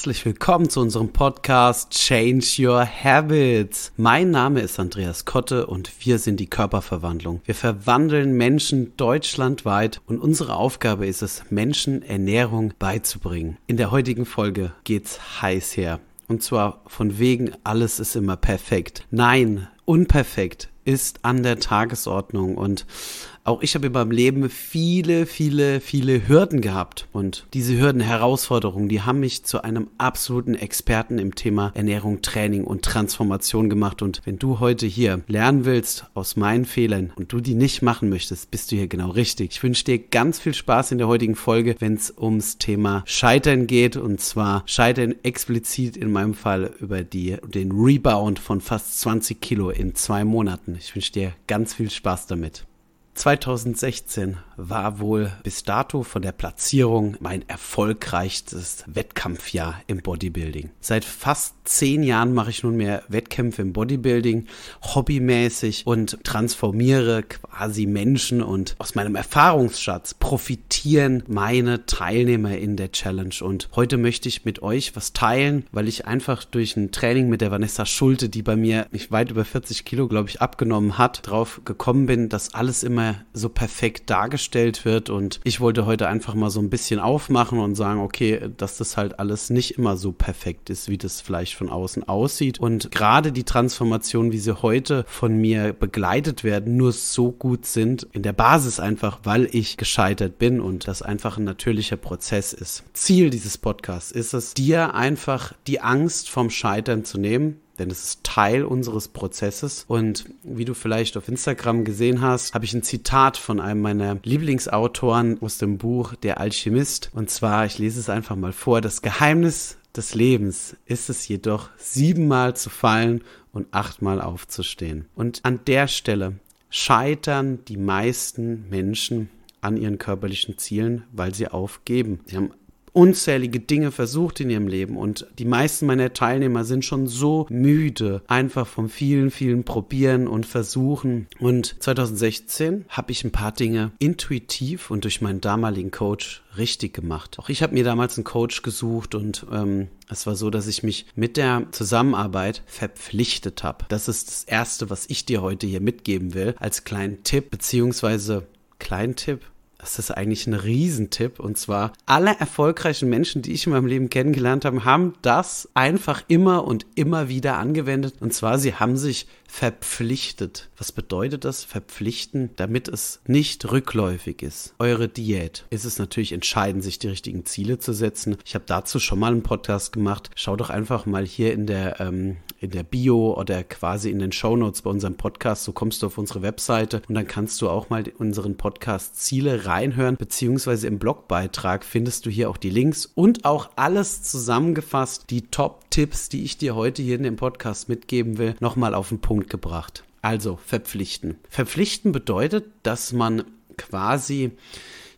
herzlich willkommen zu unserem Podcast Change Your Habits. Mein Name ist Andreas Kotte und wir sind die Körperverwandlung. Wir verwandeln Menschen deutschlandweit und unsere Aufgabe ist es, Menschen Ernährung beizubringen. In der heutigen Folge geht's heiß her. Und zwar von wegen, alles ist immer perfekt. Nein, unperfekt ist an der Tagesordnung und auch ich habe in meinem Leben viele, viele, viele Hürden gehabt. Und diese Hürden, Herausforderungen, die haben mich zu einem absoluten Experten im Thema Ernährung, Training und Transformation gemacht. Und wenn du heute hier lernen willst aus meinen Fehlern und du die nicht machen möchtest, bist du hier genau richtig. Ich wünsche dir ganz viel Spaß in der heutigen Folge, wenn es ums Thema Scheitern geht. Und zwar Scheitern explizit in meinem Fall über die, den Rebound von fast 20 Kilo in zwei Monaten. Ich wünsche dir ganz viel Spaß damit. 2016 war wohl bis dato von der Platzierung mein erfolgreichstes Wettkampfjahr im Bodybuilding. Seit fast zehn Jahren mache ich nunmehr Wettkämpfe im Bodybuilding, hobbymäßig und transformiere quasi Menschen und aus meinem Erfahrungsschatz profitieren meine Teilnehmer in der Challenge. Und heute möchte ich mit euch was teilen, weil ich einfach durch ein Training mit der Vanessa Schulte, die bei mir nicht weit über 40 Kilo, glaube ich, abgenommen hat, drauf gekommen bin, dass alles immer so perfekt dargestellt wird. Und ich wollte heute einfach mal so ein bisschen aufmachen und sagen, okay, dass das halt alles nicht immer so perfekt ist, wie das vielleicht von außen aussieht. Und gerade die Transformationen, wie sie heute von mir begleitet werden, nur so gut sind in der Basis einfach, weil ich gescheitert bin und das einfach ein natürlicher Prozess ist. Ziel dieses Podcasts ist es, dir einfach die Angst vom Scheitern zu nehmen, denn es ist Teil unseres Prozesses. Und wie du vielleicht auf Instagram gesehen hast, habe ich ein Zitat von einem meiner Lieblingsautoren aus dem Buch Der Alchemist. Und zwar, ich lese es einfach mal vor, das Geheimnis des Lebens ist es jedoch, siebenmal zu fallen und achtmal aufzustehen. Und an der Stelle scheitern die meisten Menschen an ihren körperlichen Zielen, weil sie aufgeben. Sie haben unzählige Dinge versucht in ihrem Leben und die meisten meiner Teilnehmer sind schon so müde, einfach vom vielen, vielen Probieren und Versuchen. Und 2016 habe ich ein paar Dinge intuitiv und durch meinen damaligen Coach richtig gemacht. Auch ich habe mir damals einen Coach gesucht und ähm, es war so, dass ich mich mit der Zusammenarbeit verpflichtet habe. Das ist das Erste, was ich dir heute hier mitgeben will, als kleinen Tipp, beziehungsweise kleinen Tipp, das ist eigentlich ein Riesentipp. Und zwar, alle erfolgreichen Menschen, die ich in meinem Leben kennengelernt habe, haben das einfach immer und immer wieder angewendet. Und zwar, sie haben sich verpflichtet. Was bedeutet das? Verpflichten, damit es nicht rückläufig ist. Eure Diät ist es natürlich entscheidend, sich die richtigen Ziele zu setzen. Ich habe dazu schon mal einen Podcast gemacht. Schau doch einfach mal hier in der, ähm, in der Bio oder quasi in den Show Notes bei unserem Podcast. So kommst du auf unsere Webseite und dann kannst du auch mal unseren Podcast Ziele reinhören, beziehungsweise im Blogbeitrag findest du hier auch die Links und auch alles zusammengefasst, die Top-Tipps, die ich dir heute hier in dem Podcast mitgeben will, nochmal auf den Punkt gebracht. Also verpflichten. Verpflichten bedeutet, dass man quasi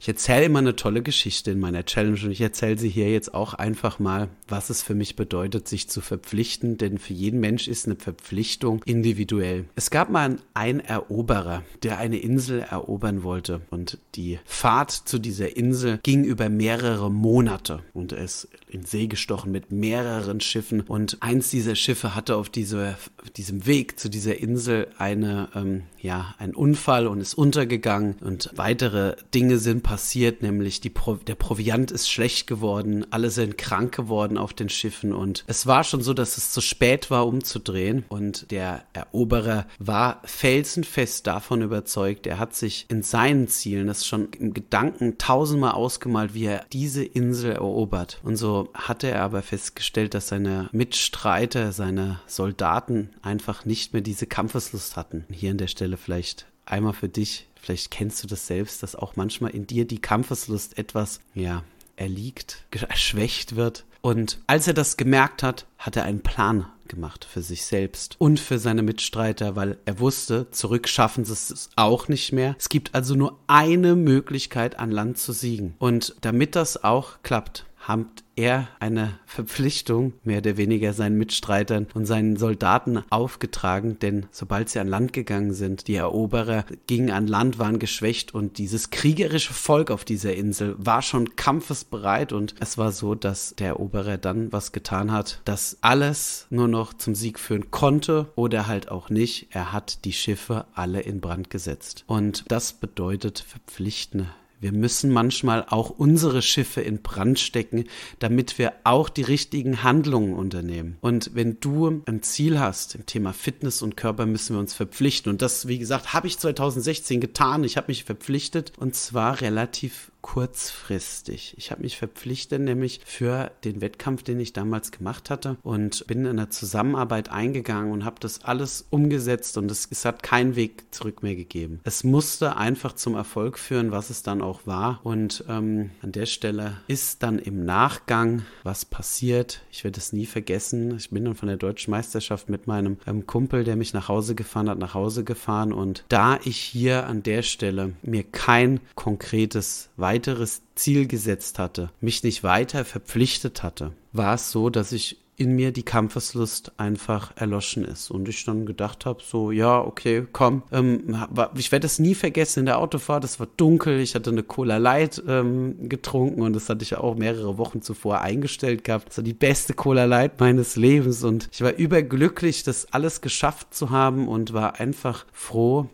ich erzähle immer eine tolle Geschichte in meiner Challenge und ich erzähle sie hier jetzt auch einfach mal, was es für mich bedeutet, sich zu verpflichten, denn für jeden Mensch ist eine Verpflichtung individuell. Es gab mal einen Eroberer, der eine Insel erobern wollte und die Fahrt zu dieser Insel ging über mehrere Monate und er ist in See gestochen mit mehreren Schiffen und eins dieser Schiffe hatte auf, diese, auf diesem Weg zu dieser Insel eine, ähm, ja, einen Unfall und ist untergegangen. Und weitere Dinge sind passiert passiert, nämlich die Pro der Proviant ist schlecht geworden, alle sind krank geworden auf den Schiffen. Und es war schon so, dass es zu spät war, umzudrehen. Und der Eroberer war felsenfest davon überzeugt, er hat sich in seinen Zielen das schon im Gedanken tausendmal ausgemalt, wie er diese Insel erobert. Und so hatte er aber festgestellt, dass seine Mitstreiter, seine Soldaten einfach nicht mehr diese Kampfeslust hatten. Hier an der Stelle vielleicht einmal für dich Vielleicht kennst du das selbst, dass auch manchmal in dir die Kampfeslust etwas, ja, erliegt, erschwächt wird. Und als er das gemerkt hat, hat er einen Plan gemacht für sich selbst und für seine Mitstreiter, weil er wusste, zurück schaffen sie es auch nicht mehr. Es gibt also nur eine Möglichkeit, an Land zu siegen. Und damit das auch klappt, hat er eine Verpflichtung, mehr oder weniger seinen Mitstreitern und seinen Soldaten aufgetragen, denn sobald sie an Land gegangen sind, die Eroberer gingen an Land, waren geschwächt und dieses kriegerische Volk auf dieser Insel war schon kampfesbereit. Und es war so, dass der Eroberer dann was getan hat, das alles nur noch zum Sieg führen konnte oder halt auch nicht. Er hat die Schiffe alle in Brand gesetzt. Und das bedeutet verpflichtende wir müssen manchmal auch unsere Schiffe in Brand stecken, damit wir auch die richtigen Handlungen unternehmen. Und wenn du ein Ziel hast im Thema Fitness und Körper, müssen wir uns verpflichten. Und das, wie gesagt, habe ich 2016 getan. Ich habe mich verpflichtet und zwar relativ kurzfristig. Ich habe mich verpflichtet, nämlich für den Wettkampf, den ich damals gemacht hatte und bin in eine Zusammenarbeit eingegangen und habe das alles umgesetzt und es, es hat keinen Weg zurück mehr gegeben. Es musste einfach zum Erfolg führen, was es dann auch war. Und ähm, an der Stelle ist dann im Nachgang was passiert. Ich werde es nie vergessen. Ich bin dann von der deutschen Meisterschaft mit meinem ähm, Kumpel, der mich nach Hause gefahren hat, nach Hause gefahren. Und da ich hier an der Stelle mir kein konkretes weiteres Ziel gesetzt hatte, mich nicht weiter verpflichtet hatte, war es so, dass ich in mir die Kampfeslust einfach erloschen ist. Und ich dann gedacht habe, so, ja, okay, komm. Ähm, ich werde es nie vergessen in der Autofahrt, es war dunkel, ich hatte eine Cola Light ähm, getrunken und das hatte ich auch mehrere Wochen zuvor eingestellt gehabt. Das war die beste Cola Light meines Lebens und ich war überglücklich, das alles geschafft zu haben und war einfach froh,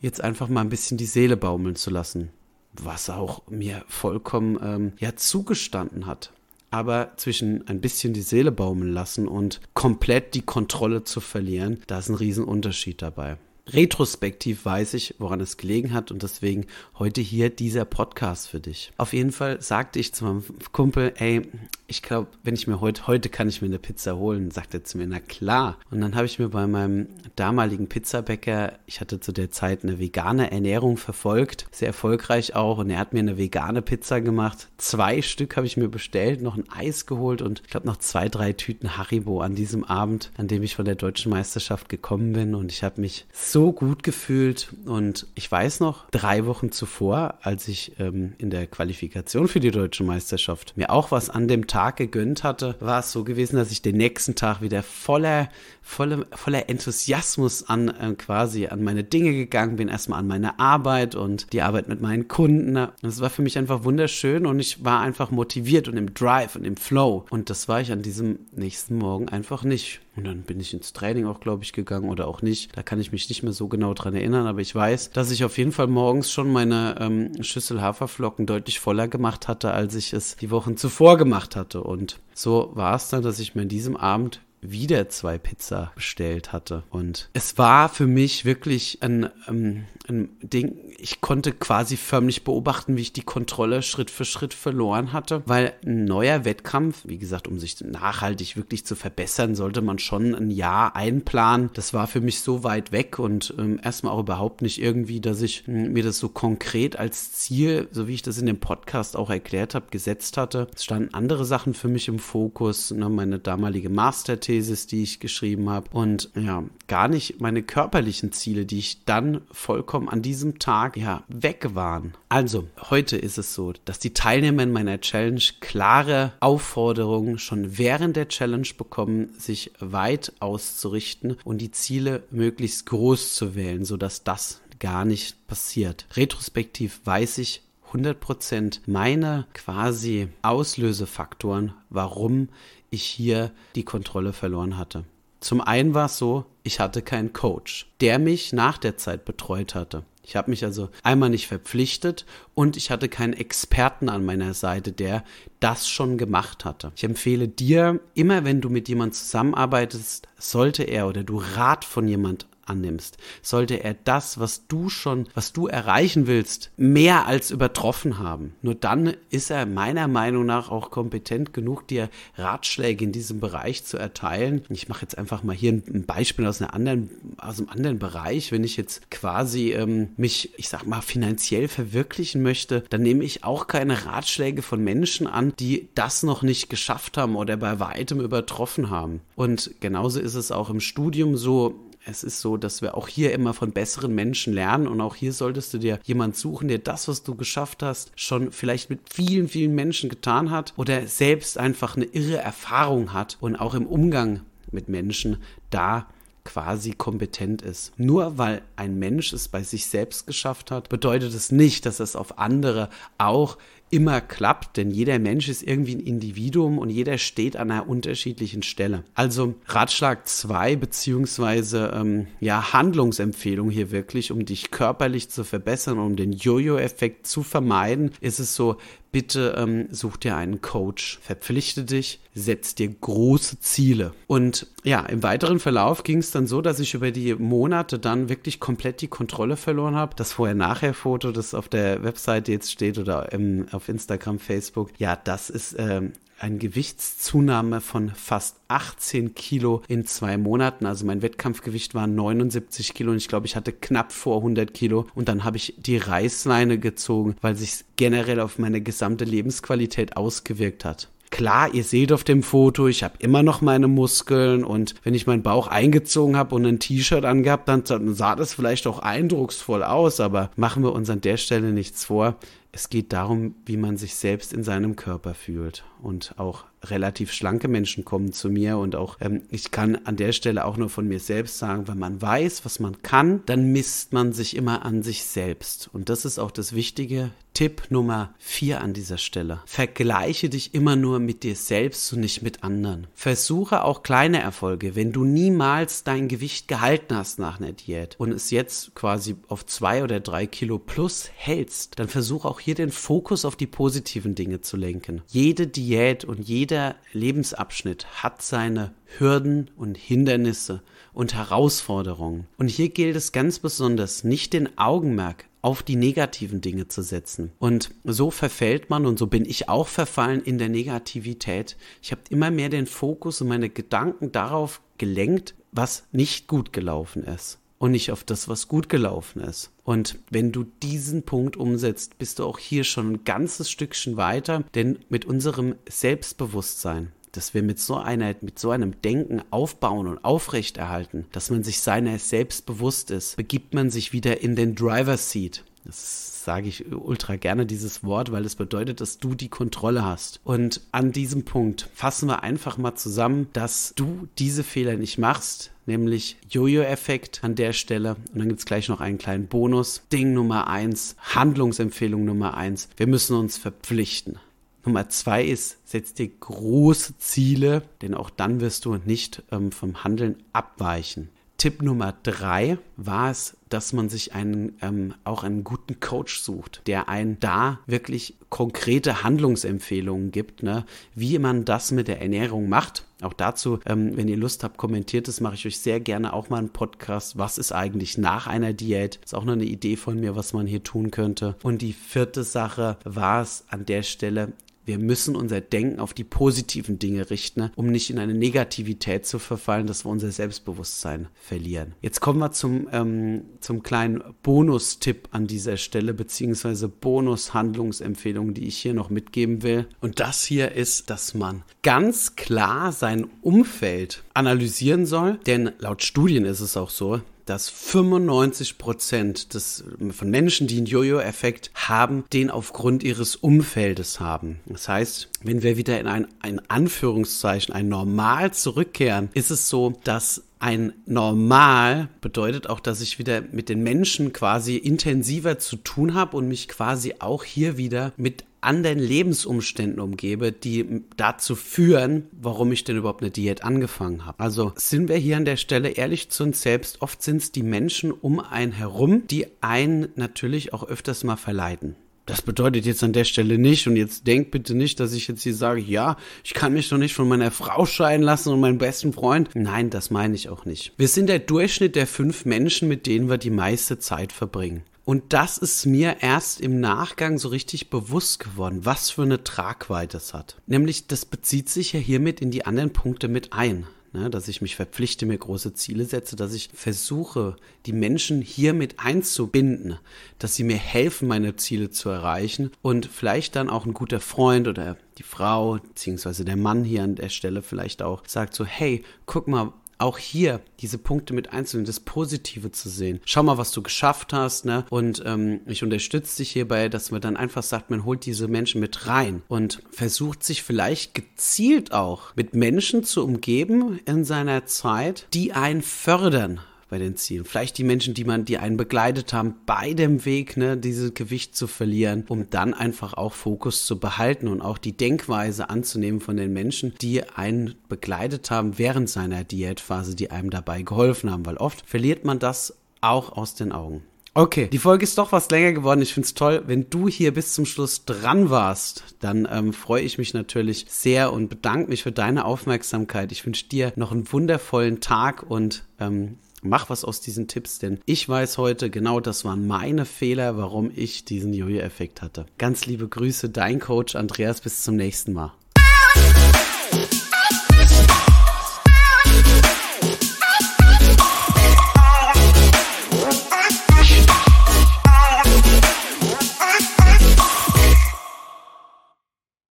jetzt einfach mal ein bisschen die Seele baumeln zu lassen was auch mir vollkommen ähm, ja zugestanden hat. Aber zwischen ein bisschen die Seele baumeln lassen und komplett die Kontrolle zu verlieren, da ist ein Riesenunterschied dabei. Retrospektiv weiß ich, woran es gelegen hat und deswegen heute hier dieser Podcast für dich. Auf jeden Fall sagte ich zu meinem Kumpel, ey, ich glaube, wenn ich mir heute, heute kann ich mir eine Pizza holen, sagt er zu mir, na klar. Und dann habe ich mir bei meinem damaligen Pizzabäcker, ich hatte zu der Zeit eine vegane Ernährung verfolgt, sehr erfolgreich auch und er hat mir eine vegane Pizza gemacht. Zwei Stück habe ich mir bestellt, noch ein Eis geholt und ich glaube noch zwei, drei Tüten Haribo an diesem Abend, an dem ich von der deutschen Meisterschaft gekommen bin und ich habe mich so gut gefühlt. Und ich weiß noch, drei Wochen zuvor, als ich ähm, in der Qualifikation für die deutsche Meisterschaft mir auch was an dem Tag gegönnt hatte, war es so gewesen, dass ich den nächsten Tag wieder voller, voller, voller Enthusiasmus an äh, quasi an meine Dinge gegangen bin, erstmal an meine Arbeit und die Arbeit mit meinen Kunden. Das war für mich einfach wunderschön und ich war einfach motiviert und im Drive und im Flow. Und das war ich an diesem nächsten Morgen einfach nicht. Und dann bin ich ins Training auch, glaube ich, gegangen oder auch nicht. Da kann ich mich nicht mehr so genau dran erinnern, aber ich weiß, dass ich auf jeden Fall morgens schon meine ähm, Schüssel Haferflocken deutlich voller gemacht hatte, als ich es die Wochen zuvor gemacht hatte. Und so war es dann, dass ich mir an diesem Abend wieder zwei Pizza bestellt hatte. Und es war für mich wirklich ein, ähm, Ding, ich konnte quasi förmlich beobachten, wie ich die Kontrolle Schritt für Schritt verloren hatte, weil ein neuer Wettkampf, wie gesagt, um sich nachhaltig wirklich zu verbessern, sollte man schon ein Jahr einplanen. Das war für mich so weit weg und ähm, erstmal auch überhaupt nicht irgendwie, dass ich äh, mir das so konkret als Ziel, so wie ich das in dem Podcast auch erklärt habe, gesetzt hatte. Es standen andere Sachen für mich im Fokus, ne, meine damalige Masterthesis, die ich geschrieben habe und ja, gar nicht meine körperlichen Ziele, die ich dann vollkommen an diesem Tag Tag ja weg waren. Also, heute ist es so, dass die Teilnehmer in meiner Challenge klare Aufforderungen schon während der Challenge bekommen, sich weit auszurichten und die Ziele möglichst groß zu wählen, sodass das gar nicht passiert. Retrospektiv weiß ich, 100% meine quasi Auslösefaktoren, warum ich hier die Kontrolle verloren hatte. Zum einen war es so, ich hatte keinen Coach, der mich nach der Zeit betreut hatte. Ich habe mich also einmal nicht verpflichtet und ich hatte keinen Experten an meiner Seite, der das schon gemacht hatte. Ich empfehle dir, immer wenn du mit jemandem zusammenarbeitest, sollte er oder du Rat von jemand annimmst, sollte er das, was du schon, was du erreichen willst, mehr als übertroffen haben. Nur dann ist er meiner Meinung nach auch kompetent genug, dir Ratschläge in diesem Bereich zu erteilen. Ich mache jetzt einfach mal hier ein Beispiel aus einer anderen, aus einem anderen Bereich. Wenn ich jetzt quasi ähm, mich, ich sag mal, finanziell verwirklichen möchte, dann nehme ich auch keine Ratschläge von Menschen an, die das noch nicht geschafft haben oder bei weitem übertroffen haben. Und genauso ist es auch im Studium so, es ist so, dass wir auch hier immer von besseren Menschen lernen und auch hier solltest du dir jemand suchen, der das, was du geschafft hast, schon vielleicht mit vielen, vielen Menschen getan hat oder selbst einfach eine irre Erfahrung hat und auch im Umgang mit Menschen da quasi kompetent ist. Nur weil ein Mensch es bei sich selbst geschafft hat, bedeutet es nicht, dass es auf andere auch immer klappt, denn jeder Mensch ist irgendwie ein Individuum und jeder steht an einer unterschiedlichen Stelle. Also Ratschlag 2 beziehungsweise ähm, ja Handlungsempfehlung hier wirklich, um dich körperlich zu verbessern, um den Jojo-Effekt zu vermeiden, ist es so, bitte ähm, such dir einen Coach, verpflichte dich, setz dir große Ziele. Und ja, im weiteren Verlauf ging es dann so, dass ich über die Monate dann wirklich komplett die Kontrolle verloren habe. Das Vorher-Nachher-Foto, das auf der Webseite jetzt steht oder im, auf Instagram, Facebook, ja, das ist ähm, eine Gewichtszunahme von fast 18 Kilo in zwei Monaten. Also mein Wettkampfgewicht war 79 Kilo und ich glaube, ich hatte knapp vor 100 Kilo. Und dann habe ich die Reißleine gezogen, weil sich generell auf meine gesamte Lebensqualität ausgewirkt hat. Klar, ihr seht auf dem Foto, ich habe immer noch meine Muskeln und wenn ich meinen Bauch eingezogen habe und ein T-Shirt angehabt, dann, dann sah das vielleicht auch eindrucksvoll aus, aber machen wir uns an der Stelle nichts vor. Es geht darum, wie man sich selbst in seinem Körper fühlt. Und auch relativ schlanke Menschen kommen zu mir. Und auch ähm, ich kann an der Stelle auch nur von mir selbst sagen, wenn man weiß, was man kann, dann misst man sich immer an sich selbst. Und das ist auch das Wichtige. Tipp Nummer vier an dieser Stelle. Vergleiche dich immer nur mit dir selbst und nicht mit anderen. Versuche auch kleine Erfolge. Wenn du niemals dein Gewicht gehalten hast nach einer Diät und es jetzt quasi auf zwei oder drei Kilo plus hältst, dann versuche auch hier den Fokus auf die positiven Dinge zu lenken. Jede Diät und jeder Lebensabschnitt hat seine Hürden und Hindernisse und Herausforderungen. Und hier gilt es ganz besonders, nicht den Augenmerk auf die negativen Dinge zu setzen. Und so verfällt man, und so bin ich auch verfallen in der Negativität. Ich habe immer mehr den Fokus und meine Gedanken darauf gelenkt, was nicht gut gelaufen ist und nicht auf das, was gut gelaufen ist. Und wenn du diesen Punkt umsetzt, bist du auch hier schon ein ganzes Stückchen weiter, denn mit unserem Selbstbewusstsein, dass wir mit so einer, mit so einem Denken aufbauen und aufrechterhalten, dass man sich seiner selbst bewusst ist, begibt man sich wieder in den Driver's Seat. Das sage ich ultra gerne, dieses Wort, weil es bedeutet, dass du die Kontrolle hast. Und an diesem Punkt fassen wir einfach mal zusammen, dass du diese Fehler nicht machst, nämlich Jojo-Effekt an der Stelle. Und dann gibt es gleich noch einen kleinen Bonus. Ding Nummer eins, Handlungsempfehlung Nummer eins. Wir müssen uns verpflichten. Nummer zwei ist, setz dir große Ziele, denn auch dann wirst du nicht ähm, vom Handeln abweichen. Tipp Nummer drei war es, dass man sich einen, ähm, auch einen guten Coach sucht, der einen da wirklich konkrete Handlungsempfehlungen gibt, ne? wie man das mit der Ernährung macht. Auch dazu, ähm, wenn ihr Lust habt, kommentiert es, mache ich euch sehr gerne auch mal einen Podcast. Was ist eigentlich nach einer Diät? Ist auch noch eine Idee von mir, was man hier tun könnte. Und die vierte Sache war es an der Stelle, wir müssen unser Denken auf die positiven Dinge richten, ne, um nicht in eine Negativität zu verfallen, dass wir unser Selbstbewusstsein verlieren. Jetzt kommen wir zum, ähm, zum kleinen Bonustipp an dieser Stelle, beziehungsweise Bonushandlungsempfehlung, die ich hier noch mitgeben will. Und das hier ist, dass man ganz klar sein Umfeld analysieren soll, denn laut Studien ist es auch so, dass 95 Prozent des, von Menschen, die einen Jojo-Effekt haben, den aufgrund ihres Umfeldes haben. Das heißt, wenn wir wieder in ein, ein Anführungszeichen, ein Normal zurückkehren, ist es so, dass ein Normal bedeutet auch, dass ich wieder mit den Menschen quasi intensiver zu tun habe und mich quasi auch hier wieder mit anderen Lebensumständen umgebe, die dazu führen, warum ich denn überhaupt eine Diät angefangen habe. Also sind wir hier an der Stelle ehrlich zu uns selbst. Oft sind es die Menschen um einen herum, die einen natürlich auch öfters mal verleiten. Das bedeutet jetzt an der Stelle nicht, und jetzt denkt bitte nicht, dass ich jetzt hier sage, ja, ich kann mich doch nicht von meiner Frau scheiden lassen und meinem besten Freund. Nein, das meine ich auch nicht. Wir sind der Durchschnitt der fünf Menschen, mit denen wir die meiste Zeit verbringen. Und das ist mir erst im Nachgang so richtig bewusst geworden, was für eine Tragweite es hat. Nämlich, das bezieht sich ja hiermit in die anderen Punkte mit ein ne, dass ich mich verpflichte, mir große Ziele setze, dass ich versuche, die Menschen hier mit einzubinden, dass sie mir helfen, meine Ziele zu erreichen und vielleicht dann auch ein guter Freund oder die Frau beziehungsweise der Mann hier an der Stelle vielleicht auch sagt so, hey, guck mal, auch hier diese Punkte mit einzunehmen, das Positive zu sehen. Schau mal, was du geschafft hast, ne? Und ähm, ich unterstütze dich hierbei, dass man dann einfach sagt, man holt diese Menschen mit rein und versucht sich vielleicht gezielt auch mit Menschen zu umgeben in seiner Zeit, die einen fördern bei den Zielen. Vielleicht die Menschen, die man, die einen begleitet haben bei dem Weg, ne, dieses Gewicht zu verlieren, um dann einfach auch Fokus zu behalten und auch die Denkweise anzunehmen von den Menschen, die einen begleitet haben während seiner Diätphase, die einem dabei geholfen haben, weil oft verliert man das auch aus den Augen. Okay, die Folge ist doch was länger geworden. Ich finde es toll. Wenn du hier bis zum Schluss dran warst, dann ähm, freue ich mich natürlich sehr und bedanke mich für deine Aufmerksamkeit. Ich wünsche dir noch einen wundervollen Tag und ähm, Mach was aus diesen Tipps, denn ich weiß heute genau, das waren meine Fehler, warum ich diesen Jojo-Effekt hatte. Ganz liebe Grüße, dein Coach Andreas, bis zum nächsten Mal.